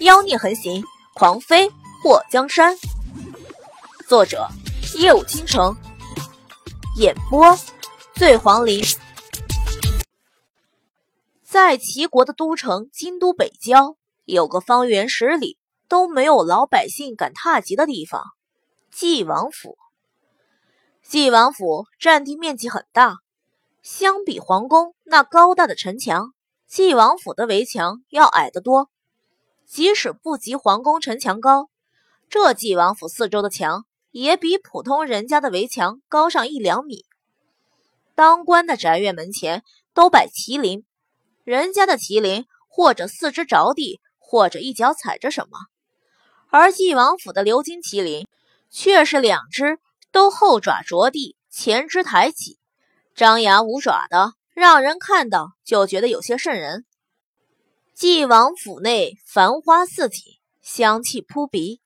妖孽横行，狂妃祸江山。作者：夜舞倾城，演播：醉黄林。在齐国的都城京都北郊，有个方圆十里都没有老百姓敢踏及的地方——纪王府。纪王府占地面积很大，相比皇宫那高大的城墙，纪王府的围墙要矮得多。即使不及皇宫城墙高，这纪王府四周的墙也比普通人家的围墙高上一两米。当官的宅院门前都摆麒麟，人家的麒麟或者四肢着地，或者一脚踩着什么，而纪王府的鎏金麒麟却是两只都后爪着地，前肢抬起，张牙舞爪的，让人看到就觉得有些瘆人。纪王府内繁花似锦，香气扑鼻。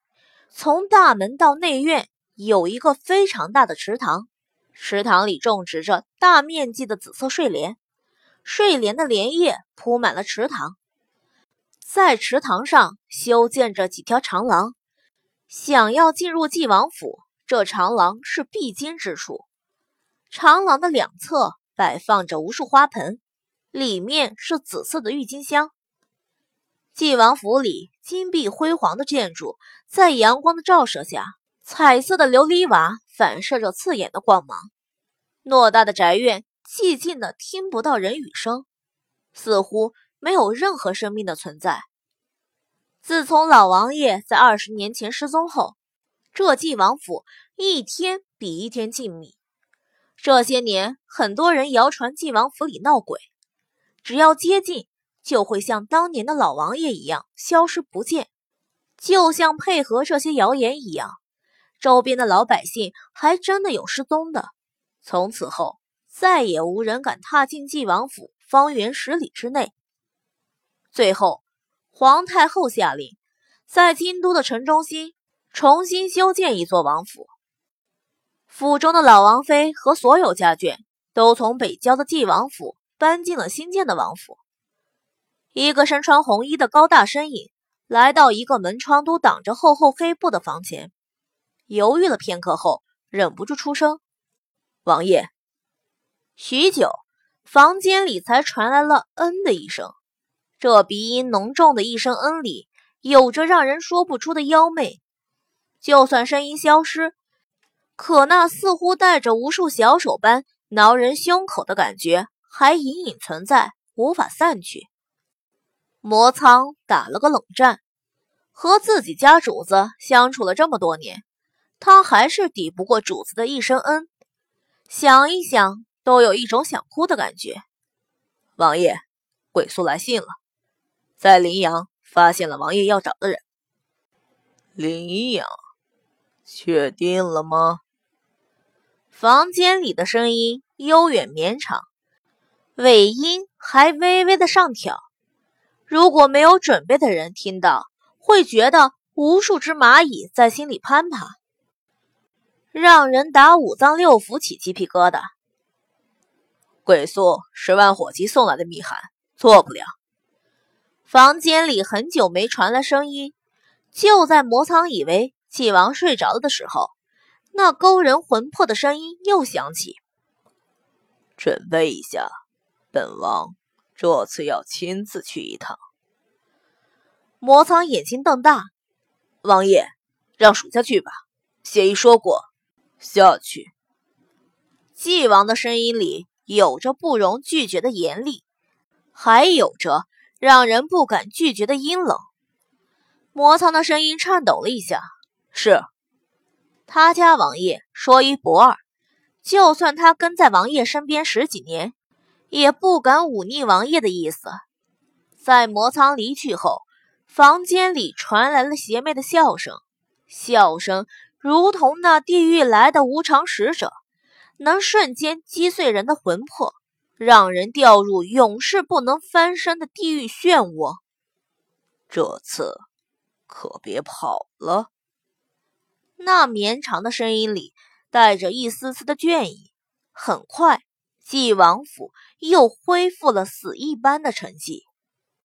从大门到内院有一个非常大的池塘，池塘里种植着大面积的紫色睡莲，睡莲的莲叶铺满了池塘。在池塘上修建着几条长廊，想要进入纪王府，这长廊是必经之处。长廊的两侧摆放着无数花盆，里面是紫色的郁金香。晋王府里金碧辉煌的建筑，在阳光的照射下，彩色的琉璃瓦反射着刺眼的光芒。偌大的宅院寂静的听不到人语声，似乎没有任何生命的存在。自从老王爷在二十年前失踪后，这晋王府一天比一天静谧。这些年，很多人谣传晋王府里闹鬼，只要接近。就会像当年的老王爷一样消失不见，就像配合这些谣言一样，周边的老百姓还真的有失踪的。从此后，再也无人敢踏进纪王府方圆十里之内。最后，皇太后下令，在京都的城中心重新修建一座王府，府中的老王妃和所有家眷都从北郊的纪王府搬进了新建的王府。一个身穿红衣的高大身影来到一个门窗都挡着厚厚黑布的房前，犹豫了片刻后，忍不住出声：“王爷。”许久，房间里才传来了“嗯”的一声。这鼻音浓重的一声“嗯”里，有着让人说不出的妖媚。就算声音消失，可那似乎带着无数小手般挠人胸口的感觉，还隐隐存在，无法散去。魔苍打了个冷战，和自己家主子相处了这么多年，他还是抵不过主子的一声恩，想一想都有一种想哭的感觉。王爷，鬼宿来信了，在林阳发现了王爷要找的人。林阳，确定了吗？房间里的声音悠远绵长，尾音还微微的上挑。如果没有准备的人听到，会觉得无数只蚂蚁在心里攀爬，让人打五脏六腑起鸡皮疙瘩。鬼宿十万火急送来的密函，做不了。房间里很久没传来声音，就在魔苍以为纪王睡着了的时候，那勾人魂魄的声音又响起：“准备一下，本王。”这次要亲自去一趟。魔苍眼睛瞪大，王爷，让属下去吧。协议说过，下去。纪王的声音里有着不容拒绝的严厉，还有着让人不敢拒绝的阴冷。魔苍的声音颤抖了一下，是他家王爷说一不二，就算他跟在王爷身边十几年。也不敢忤逆王爷的意思。在魔苍离去后，房间里传来了邪魅的笑声，笑声如同那地狱来的无常使者，能瞬间击碎人的魂魄，让人掉入永世不能翻身的地狱漩涡。这次可别跑了。那绵长的声音里带着一丝丝的倦意。很快。晋王府又恢复了死一般的沉寂。